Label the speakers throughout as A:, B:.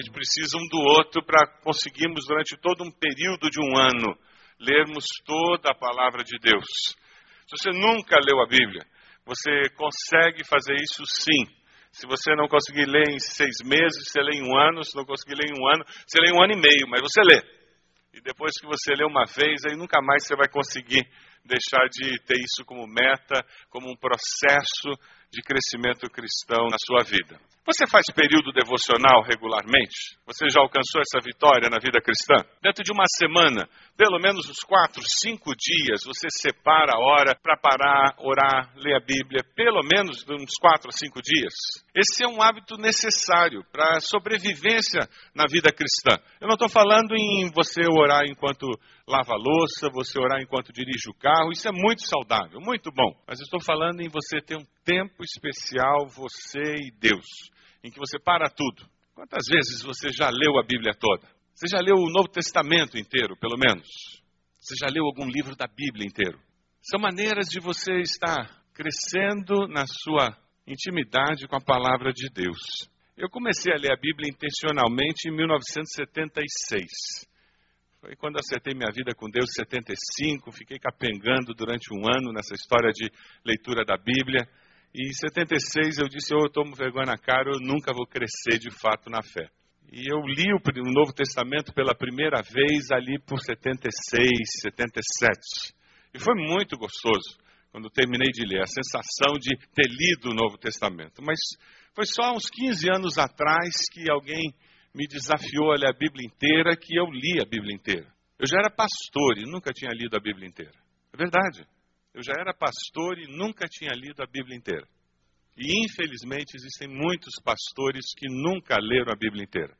A: Gente precisa um do outro para conseguirmos, durante todo um período de um ano, lermos toda a palavra de Deus. Se você nunca leu a Bíblia, você consegue fazer isso sim. Se você não conseguir ler em seis meses, você lê em um ano. Se não conseguir ler em um ano, você lê em um ano e meio, mas você lê. E depois que você lê uma vez, aí nunca mais você vai conseguir deixar de ter isso como meta, como um processo de crescimento cristão na sua vida. Você faz período devocional regularmente? Você já alcançou essa vitória na vida cristã? Dentro de uma semana, pelo menos uns quatro, cinco dias, você separa a hora para parar, orar, ler a Bíblia, pelo menos uns quatro a cinco dias. Esse é um hábito necessário para a sobrevivência na vida cristã. Eu não estou falando em você orar enquanto lava a louça, você orar enquanto dirige o carro, isso é muito saudável, muito bom. Mas estou falando em você ter um tempo especial, você e Deus em que você para tudo. Quantas vezes você já leu a Bíblia toda? Você já leu o Novo Testamento inteiro, pelo menos? Você já leu algum livro da Bíblia inteiro? São maneiras de você estar crescendo na sua intimidade com a palavra de Deus. Eu comecei a ler a Bíblia intencionalmente em 1976. Foi quando acertei minha vida com Deus, 75. Fiquei capengando durante um ano nessa história de leitura da Bíblia. E em 76 eu disse, oh, eu tomo vergonha na cara, eu nunca vou crescer de fato na fé. E eu li o Novo Testamento pela primeira vez ali por 76, 77. E foi muito gostoso quando terminei de ler, a sensação de ter lido o Novo Testamento. Mas foi só uns 15 anos atrás que alguém me desafiou a ler a Bíblia inteira, que eu li a Bíblia inteira. Eu já era pastor e nunca tinha lido a Bíblia inteira. É verdade. Eu já era pastor e nunca tinha lido a Bíblia inteira. E infelizmente existem muitos pastores que nunca leram a Bíblia inteira.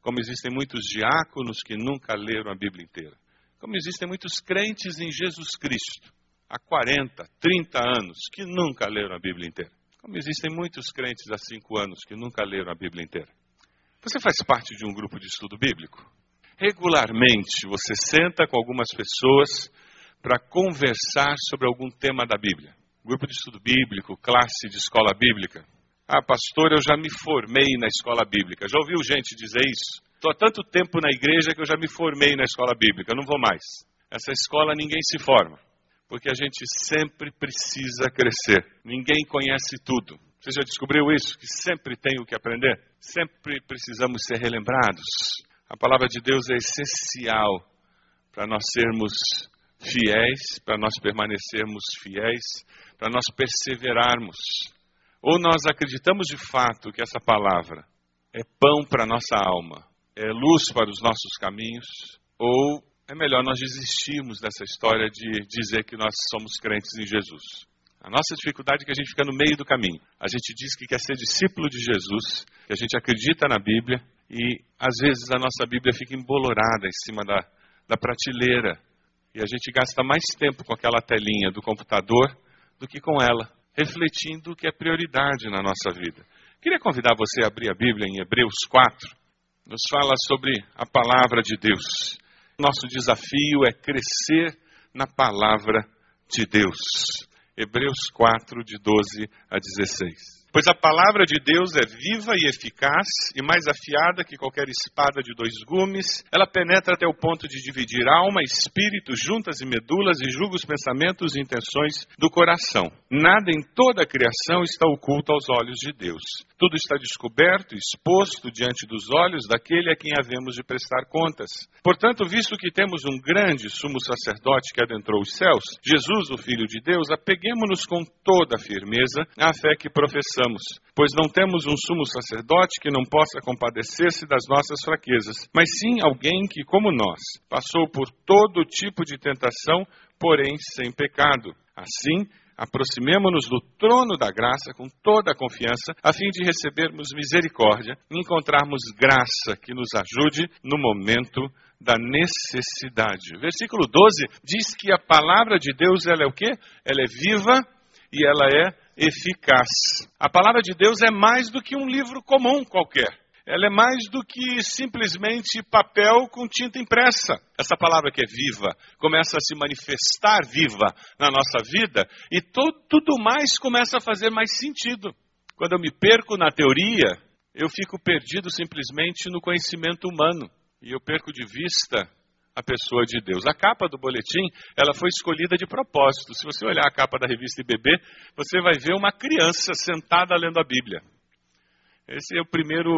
A: Como existem muitos diáconos que nunca leram a Bíblia inteira. Como existem muitos crentes em Jesus Cristo, há 40, 30 anos, que nunca leram a Bíblia inteira. Como existem muitos crentes há 5 anos que nunca leram a Bíblia inteira. Você faz parte de um grupo de estudo bíblico? Regularmente você senta com algumas pessoas para conversar sobre algum tema da Bíblia. Grupo de estudo bíblico, classe de escola bíblica. Ah, pastor, eu já me formei na escola bíblica. Já ouviu gente dizer isso? Estou há tanto tempo na igreja que eu já me formei na escola bíblica, não vou mais. Essa escola ninguém se forma, porque a gente sempre precisa crescer. Ninguém conhece tudo. Você já descobriu isso? Que sempre tem o que aprender? Sempre precisamos ser relembrados. A palavra de Deus é essencial para nós sermos fiéis, para nós permanecermos fiéis, para nós perseverarmos. Ou nós acreditamos de fato que essa palavra é pão para a nossa alma, é luz para os nossos caminhos, Ou é melhor nós desistirmos dessa história de dizer que nós somos crentes em Jesus? A nossa dificuldade é que a gente fica no meio do caminho. A gente diz que quer ser discípulo de Jesus, que a gente acredita na Bíblia e às vezes a nossa Bíblia fica embolorada em cima da, da prateleira e a gente gasta mais tempo com aquela telinha do computador do que com ela, refletindo o que é prioridade na nossa vida. Queria convidar você a abrir a Bíblia em Hebreus 4. Nos fala sobre a palavra de Deus. Nosso desafio é crescer na palavra de Deus. Hebreus 4, de 12 a 16. Pois a palavra de Deus é viva e eficaz, e mais afiada que qualquer espada de dois gumes. Ela penetra até o ponto de dividir alma, espírito, juntas e medulas, e julga os pensamentos e intenções do coração. Nada em toda a criação está oculto aos olhos de Deus. Tudo está descoberto, exposto diante dos olhos daquele a quem havemos de prestar contas. Portanto, visto que temos um grande sumo sacerdote que adentrou os céus, Jesus, o Filho de Deus, apeguemos-nos com toda a firmeza à fé que professamos pois não temos um sumo sacerdote que não possa compadecer-se das nossas fraquezas, mas sim alguém que, como nós, passou por todo tipo de tentação, porém sem pecado. Assim, aproximemo-nos do trono da graça com toda a confiança, a fim de recebermos misericórdia e encontrarmos graça que nos ajude no momento da necessidade. Versículo 12 diz que a palavra de Deus ela é o quê? Ela é viva e ela é eficaz. A palavra de Deus é mais do que um livro comum qualquer. Ela é mais do que simplesmente papel com tinta impressa. Essa palavra que é viva começa a se manifestar viva na nossa vida e tudo, mais começa a fazer mais sentido. Quando eu me perco na teoria, eu fico perdido simplesmente no conhecimento humano e eu perco de vista a pessoa de Deus. A capa do boletim, ela foi escolhida de propósito. Se você olhar a capa da revista IBB, você vai ver uma criança sentada lendo a Bíblia. Esse é o primeiro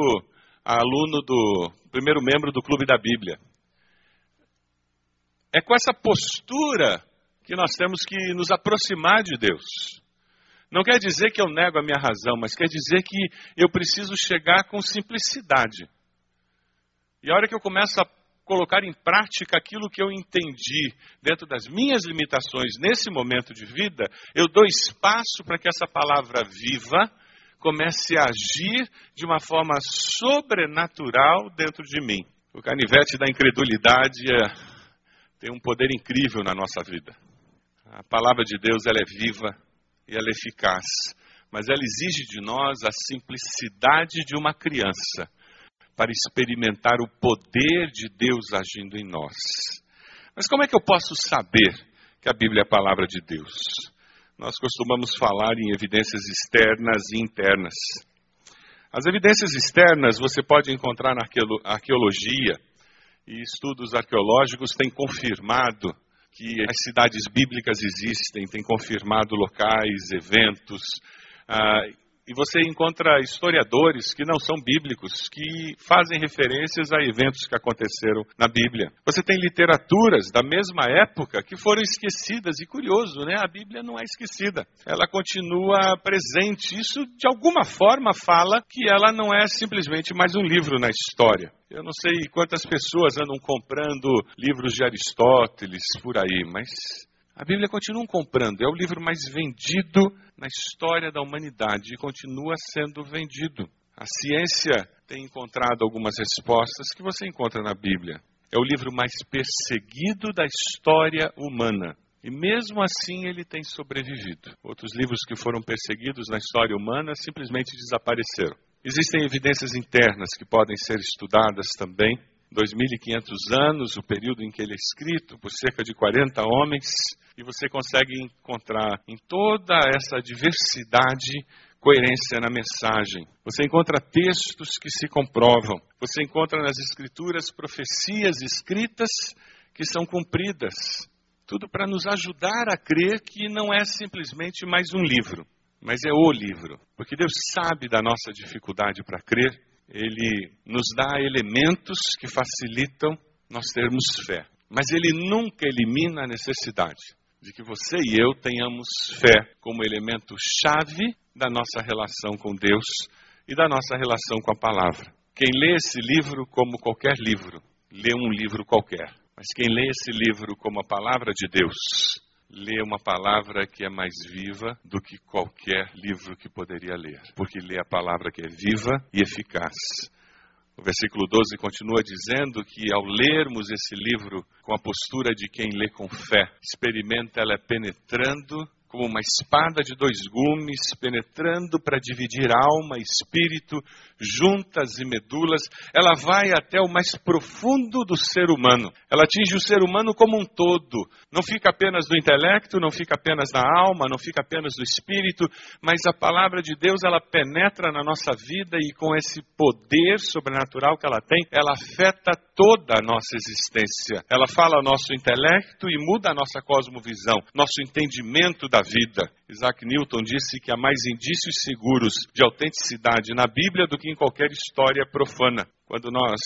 A: aluno do, primeiro membro do Clube da Bíblia. É com essa postura que nós temos que nos aproximar de Deus. Não quer dizer que eu nego a minha razão, mas quer dizer que eu preciso chegar com simplicidade. E a hora que eu começo a colocar em prática aquilo que eu entendi dentro das minhas limitações nesse momento de vida, eu dou espaço para que essa palavra viva comece a agir de uma forma sobrenatural dentro de mim. O canivete da incredulidade é, tem um poder incrível na nossa vida. A palavra de Deus ela é viva e ela é eficaz, mas ela exige de nós a simplicidade de uma criança para experimentar o poder de Deus agindo em nós. Mas como é que eu posso saber que a Bíblia é a palavra de Deus? Nós costumamos falar em evidências externas e internas. As evidências externas você pode encontrar na arqueologia, e estudos arqueológicos têm confirmado que as cidades bíblicas existem, têm confirmado locais, eventos, ah, e você encontra historiadores que não são bíblicos, que fazem referências a eventos que aconteceram na Bíblia. Você tem literaturas da mesma época que foram esquecidas, e curioso, né? A Bíblia não é esquecida, ela continua presente. Isso, de alguma forma, fala que ela não é simplesmente mais um livro na história. Eu não sei quantas pessoas andam comprando livros de Aristóteles por aí, mas a Bíblia continua comprando, é o livro mais vendido na história da humanidade e continua sendo vendido. A ciência tem encontrado algumas respostas que você encontra na Bíblia. É o livro mais perseguido da história humana. E mesmo assim ele tem sobrevivido. Outros livros que foram perseguidos na história humana simplesmente desapareceram. Existem evidências internas que podem ser estudadas também. 2.500 anos, o período em que ele é escrito, por cerca de 40 homens, e você consegue encontrar em toda essa diversidade coerência na mensagem. Você encontra textos que se comprovam. Você encontra nas escrituras profecias escritas que são cumpridas. Tudo para nos ajudar a crer que não é simplesmente mais um livro, mas é o livro. Porque Deus sabe da nossa dificuldade para crer, Ele nos dá elementos que facilitam nós termos fé. Mas Ele nunca elimina a necessidade de que você e eu tenhamos fé como elemento chave da nossa relação com Deus e da nossa relação com a palavra. Quem lê esse livro como qualquer livro, lê um livro qualquer. Mas quem lê esse livro como a palavra de Deus, lê uma palavra que é mais viva do que qualquer livro que poderia ler, porque lê a palavra que é viva e eficaz. O versículo 12 continua dizendo que ao lermos esse livro com a postura de quem lê com fé, experimenta ela penetrando como uma espada de dois gumes, penetrando para dividir alma, espírito, juntas e medulas, ela vai até o mais profundo do ser humano. Ela atinge o ser humano como um todo. Não fica apenas no intelecto, não fica apenas na alma, não fica apenas no espírito, mas a palavra de Deus, ela penetra na nossa vida e com esse poder sobrenatural que ela tem, ela afeta toda a nossa existência. Ela fala ao nosso intelecto e muda a nossa cosmovisão, nosso entendimento da vida. Isaac Newton disse que há mais indícios seguros de autenticidade na Bíblia do que em qualquer história profana. Quando nós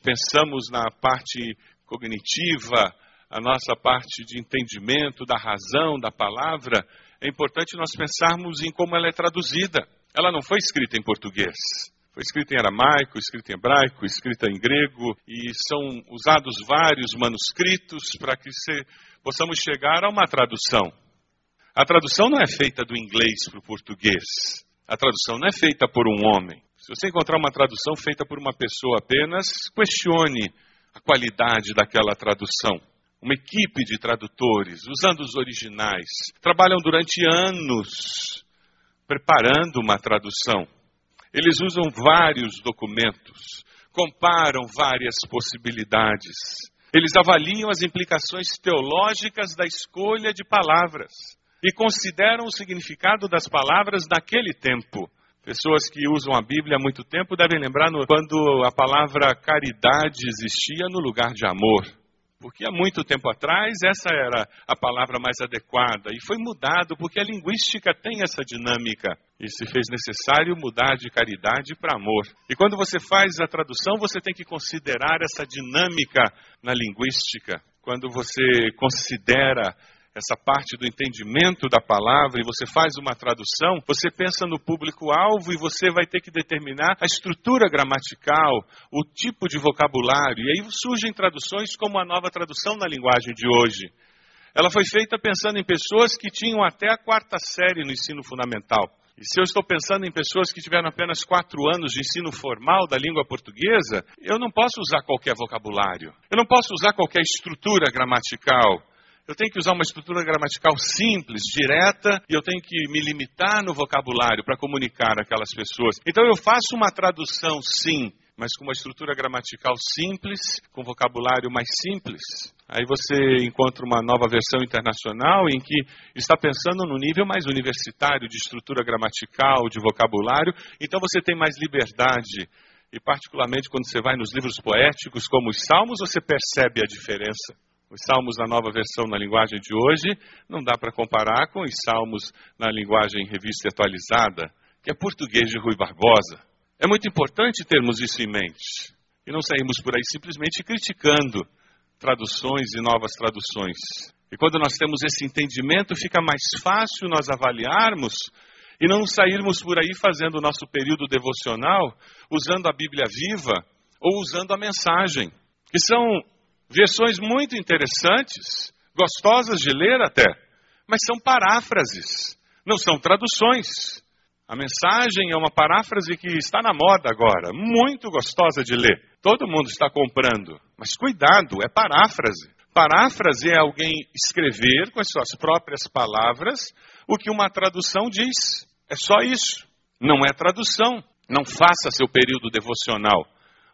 A: pensamos na parte cognitiva, a nossa parte de entendimento da razão da palavra, é importante nós pensarmos em como ela é traduzida. Ela não foi escrita em português. Foi escrita em aramaico, escrita em hebraico, escrita em grego, e são usados vários manuscritos para que se, possamos chegar a uma tradução. A tradução não é feita do inglês para o português. A tradução não é feita por um homem. Se você encontrar uma tradução feita por uma pessoa apenas, questione a qualidade daquela tradução. Uma equipe de tradutores, usando os originais, trabalham durante anos preparando uma tradução. Eles usam vários documentos, comparam várias possibilidades. Eles avaliam as implicações teológicas da escolha de palavras e consideram o significado das palavras naquele tempo. Pessoas que usam a Bíblia há muito tempo devem lembrar quando a palavra caridade existia no lugar de amor. Porque há muito tempo atrás essa era a palavra mais adequada e foi mudado porque a linguística tem essa dinâmica e se fez necessário mudar de caridade para amor. E quando você faz a tradução, você tem que considerar essa dinâmica na linguística. Quando você considera essa parte do entendimento da palavra e você faz uma tradução, você pensa no público-alvo e você vai ter que determinar a estrutura gramatical, o tipo de vocabulário. E aí surgem traduções como a nova tradução na linguagem de hoje. Ela foi feita pensando em pessoas que tinham até a quarta série no ensino fundamental. E se eu estou pensando em pessoas que tiveram apenas quatro anos de ensino formal da língua portuguesa, eu não posso usar qualquer vocabulário. Eu não posso usar qualquer estrutura gramatical. Eu tenho que usar uma estrutura gramatical simples, direta, e eu tenho que me limitar no vocabulário para comunicar aquelas pessoas. Então eu faço uma tradução, sim, mas com uma estrutura gramatical simples, com vocabulário mais simples. Aí você encontra uma nova versão internacional em que está pensando no nível mais universitário de estrutura gramatical, de vocabulário, então você tem mais liberdade. E particularmente quando você vai nos livros poéticos como os Salmos, você percebe a diferença. Os salmos na nova versão na linguagem de hoje não dá para comparar com os salmos na linguagem revista atualizada, que é português de Rui Barbosa. É muito importante termos isso em mente e não sairmos por aí simplesmente criticando traduções e novas traduções. E quando nós temos esse entendimento, fica mais fácil nós avaliarmos e não sairmos por aí fazendo o nosso período devocional usando a Bíblia viva ou usando a mensagem, que são versões muito interessantes, gostosas de ler até, mas são paráfrases, não são traduções. A mensagem é uma paráfrase que está na moda agora, muito gostosa de ler. Todo mundo está comprando, mas cuidado, é paráfrase. Paráfrase é alguém escrever com as suas próprias palavras o que uma tradução diz. É só isso. Não é tradução. Não faça seu período devocional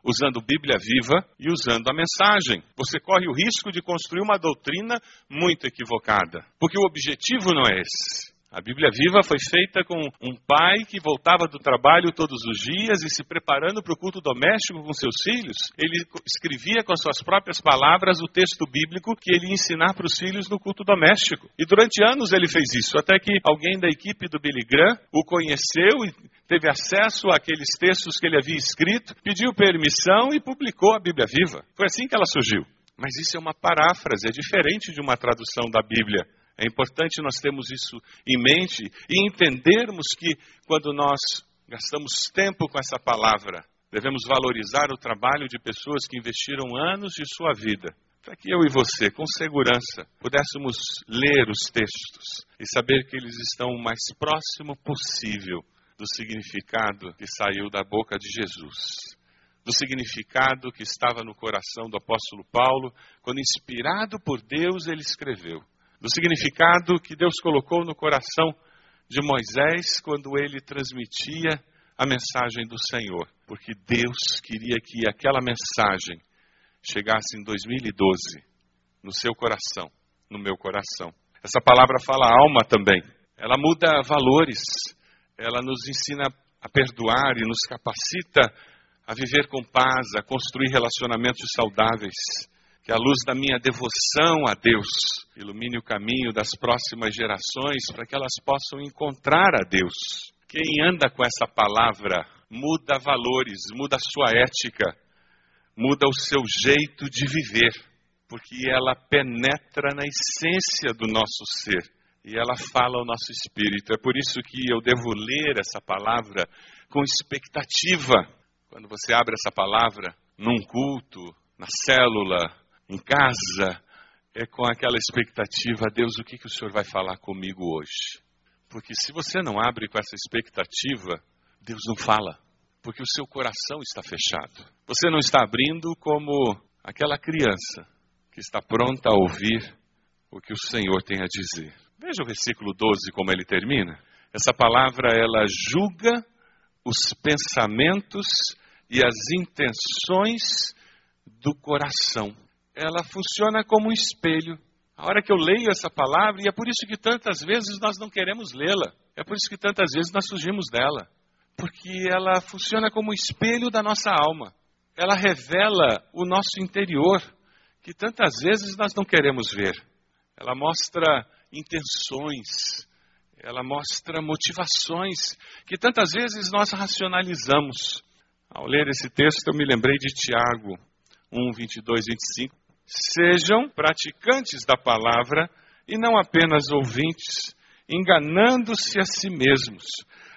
A: usando Bíblia viva e usando a mensagem. Você corre o risco de construir uma doutrina muito equivocada, porque o objetivo não é esse. A Bíblia Viva foi feita com um pai que voltava do trabalho todos os dias e se preparando para o culto doméstico com seus filhos. Ele escrevia com as suas próprias palavras o texto bíblico que ele ia ensinar para os filhos no culto doméstico. E durante anos ele fez isso, até que alguém da equipe do Billy Graham o conheceu e teve acesso àqueles textos que ele havia escrito, pediu permissão e publicou a Bíblia Viva. Foi assim que ela surgiu. Mas isso é uma paráfrase, é diferente de uma tradução da Bíblia. É importante nós termos isso em mente e entendermos que quando nós gastamos tempo com essa palavra, devemos valorizar o trabalho de pessoas que investiram anos de sua vida. Para que eu e você, com segurança, pudéssemos ler os textos e saber que eles estão o mais próximo possível do significado que saiu da boca de Jesus do significado que estava no coração do apóstolo Paulo, quando inspirado por Deus ele escreveu, do significado que Deus colocou no coração de Moisés quando ele transmitia a mensagem do Senhor, porque Deus queria que aquela mensagem chegasse em 2012 no seu coração, no meu coração. Essa palavra fala alma também. Ela muda valores, ela nos ensina a perdoar e nos capacita a viver com paz, a construir relacionamentos saudáveis. Que a luz da minha devoção a Deus ilumine o caminho das próximas gerações para que elas possam encontrar a Deus. Quem anda com essa palavra muda valores, muda sua ética, muda o seu jeito de viver, porque ela penetra na essência do nosso ser e ela fala ao nosso espírito. É por isso que eu devo ler essa palavra com expectativa quando você abre essa palavra num culto, na célula, em casa, é com aquela expectativa, Deus, o que, que o Senhor vai falar comigo hoje? Porque se você não abre com essa expectativa, Deus não fala, porque o seu coração está fechado. Você não está abrindo como aquela criança que está pronta a ouvir o que o Senhor tem a dizer. Veja o versículo 12 como ele termina. Essa palavra ela julga os pensamentos e as intenções do coração. Ela funciona como um espelho. A hora que eu leio essa palavra, e é por isso que tantas vezes nós não queremos lê-la, é por isso que tantas vezes nós fugimos dela, porque ela funciona como um espelho da nossa alma. Ela revela o nosso interior, que tantas vezes nós não queremos ver. Ela mostra intenções, ela mostra motivações que tantas vezes nós racionalizamos. Ao ler esse texto, eu me lembrei de Tiago 1, 22, 25. Sejam praticantes da palavra e não apenas ouvintes, enganando-se a si mesmos.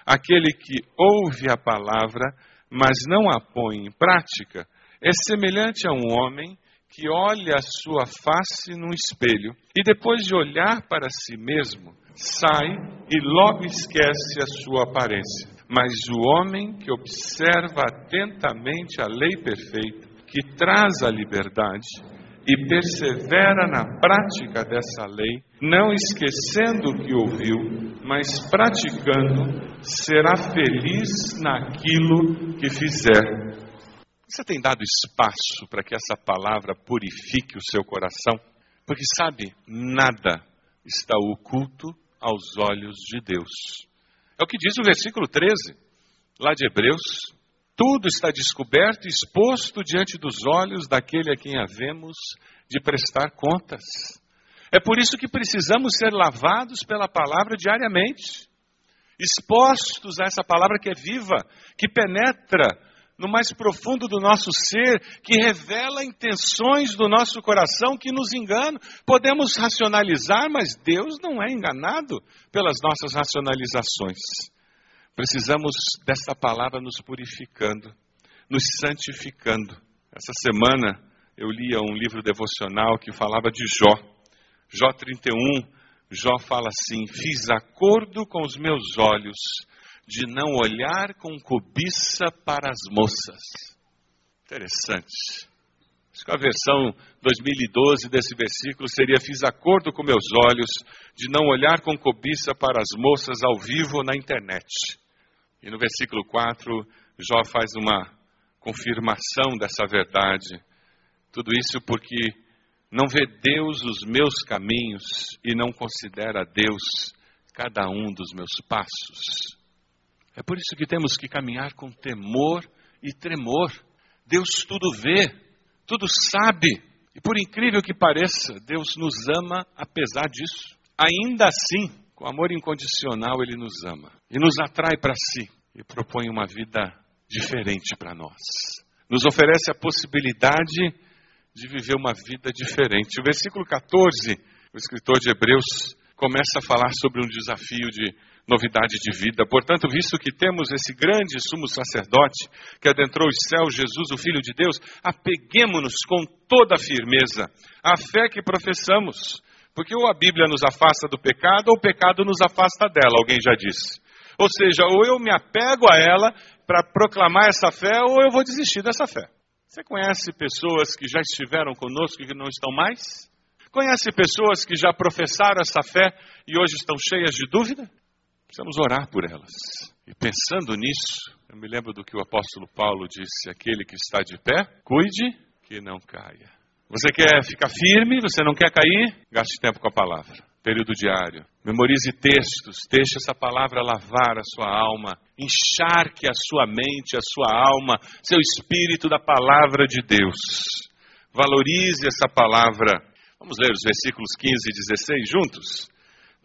A: Aquele que ouve a palavra, mas não a põe em prática, é semelhante a um homem que olha a sua face num espelho e depois de olhar para si mesmo, sai e logo esquece a sua aparência. Mas o homem que observa atentamente a lei perfeita, que traz a liberdade, e persevera na prática dessa lei, não esquecendo o que ouviu, mas praticando, será feliz naquilo que fizer. Você tem dado espaço para que essa palavra purifique o seu coração? Porque sabe, nada está oculto aos olhos de Deus. É o que diz o versículo 13, lá de Hebreus. Tudo está descoberto e exposto diante dos olhos daquele a quem havemos de prestar contas. É por isso que precisamos ser lavados pela palavra diariamente, expostos a essa palavra que é viva, que penetra no mais profundo do nosso ser, que revela intenções do nosso coração que nos enganam. Podemos racionalizar, mas Deus não é enganado pelas nossas racionalizações. Precisamos desta palavra nos purificando, nos santificando. Essa semana eu lia um livro devocional que falava de Jó. Jó 31, Jó fala assim: Fiz acordo com os meus olhos de não olhar com cobiça para as moças. Interessante. Acho que a versão 2012 desse versículo seria: Fiz acordo com meus olhos de não olhar com cobiça para as moças ao vivo na internet. E no versículo 4, Jó faz uma confirmação dessa verdade. Tudo isso porque não vê Deus os meus caminhos e não considera Deus cada um dos meus passos. É por isso que temos que caminhar com temor e tremor. Deus tudo vê, tudo sabe. E por incrível que pareça, Deus nos ama apesar disso. Ainda assim, com amor incondicional, Ele nos ama e nos atrai para si e propõe uma vida diferente para nós. Nos oferece a possibilidade de viver uma vida diferente. O versículo 14, o escritor de Hebreus começa a falar sobre um desafio de novidade de vida. Portanto, visto que temos esse grande sumo sacerdote que adentrou os céus, Jesus, o Filho de Deus, apeguemos-nos com toda a firmeza à fé que professamos. Porque ou a Bíblia nos afasta do pecado, ou o pecado nos afasta dela, alguém já disse. Ou seja, ou eu me apego a ela para proclamar essa fé, ou eu vou desistir dessa fé. Você conhece pessoas que já estiveram conosco e que não estão mais? Conhece pessoas que já professaram essa fé e hoje estão cheias de dúvida? Precisamos orar por elas. E pensando nisso, eu me lembro do que o apóstolo Paulo disse: aquele que está de pé, cuide que não caia. Você quer ficar firme, você não quer cair? Gaste tempo com a palavra. Período diário. Memorize textos, deixe essa palavra lavar a sua alma, encharque a sua mente, a sua alma, seu espírito da palavra de Deus. Valorize essa palavra. Vamos ler os versículos 15 e 16 juntos?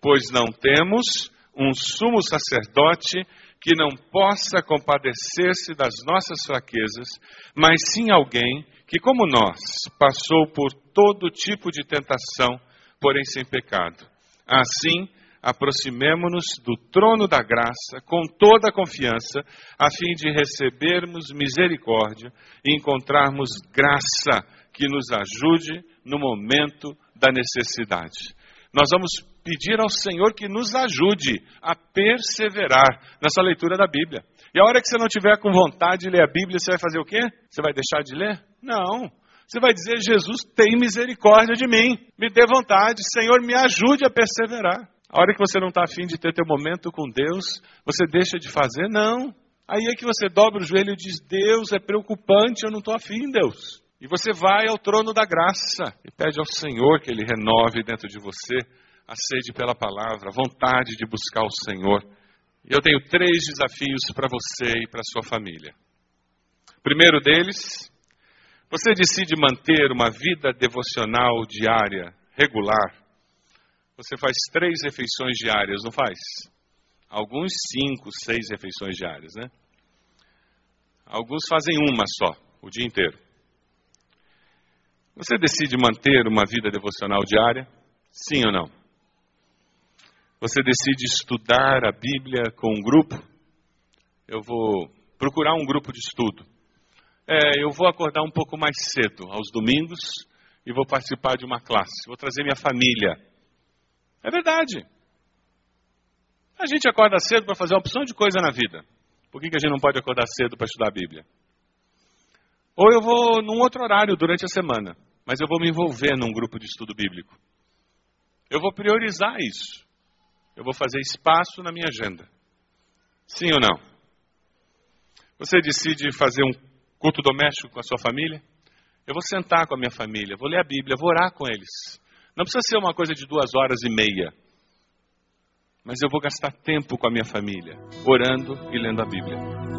A: Pois não temos um sumo sacerdote que não possa compadecer-se das nossas fraquezas, mas sim alguém que, como nós, passou por todo tipo de tentação, porém sem pecado. Assim, aproximemo-nos do trono da graça com toda a confiança, a fim de recebermos misericórdia e encontrarmos graça que nos ajude no momento da necessidade. Nós vamos pedir ao Senhor que nos ajude a perseverar nessa leitura da Bíblia. E a hora que você não tiver com vontade de ler a Bíblia, você vai fazer o quê? Você vai deixar de ler? Não. Você vai dizer: Jesus, tem misericórdia de mim, me dê vontade, Senhor, me ajude a perseverar. A hora que você não está afim de ter teu momento com Deus, você deixa de fazer? Não. Aí é que você dobra o joelho e diz: Deus, é preocupante, eu não estou afim, Deus. E você vai ao trono da graça e pede ao Senhor que Ele renove dentro de você a sede pela palavra, a vontade de buscar o Senhor. E eu tenho três desafios para você e para sua família. O primeiro deles, você decide manter uma vida devocional diária, regular. Você faz três refeições diárias, não faz? Alguns cinco, seis refeições diárias, né? Alguns fazem uma só, o dia inteiro. Você decide manter uma vida devocional diária? Sim ou não? Você decide estudar a Bíblia com um grupo? Eu vou procurar um grupo de estudo. É, eu vou acordar um pouco mais cedo, aos domingos, e vou participar de uma classe. Vou trazer minha família. É verdade. A gente acorda cedo para fazer uma opção de coisa na vida. Por que, que a gente não pode acordar cedo para estudar a Bíblia? Ou eu vou num outro horário durante a semana, mas eu vou me envolver num grupo de estudo bíblico. Eu vou priorizar isso. Eu vou fazer espaço na minha agenda. Sim ou não? Você decide fazer um culto doméstico com a sua família? Eu vou sentar com a minha família, vou ler a Bíblia, vou orar com eles. Não precisa ser uma coisa de duas horas e meia. Mas eu vou gastar tempo com a minha família, orando e lendo a Bíblia.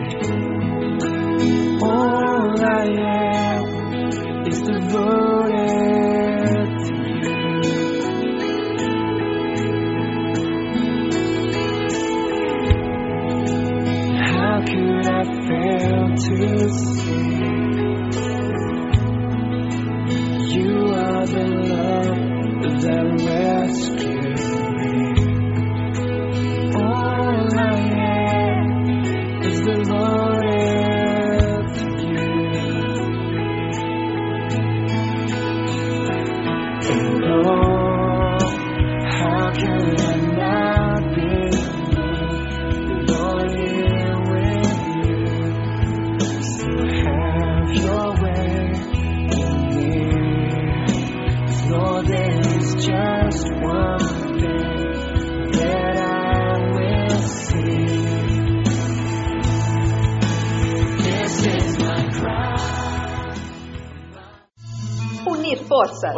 B: All I am is devoted to you. How could I fail to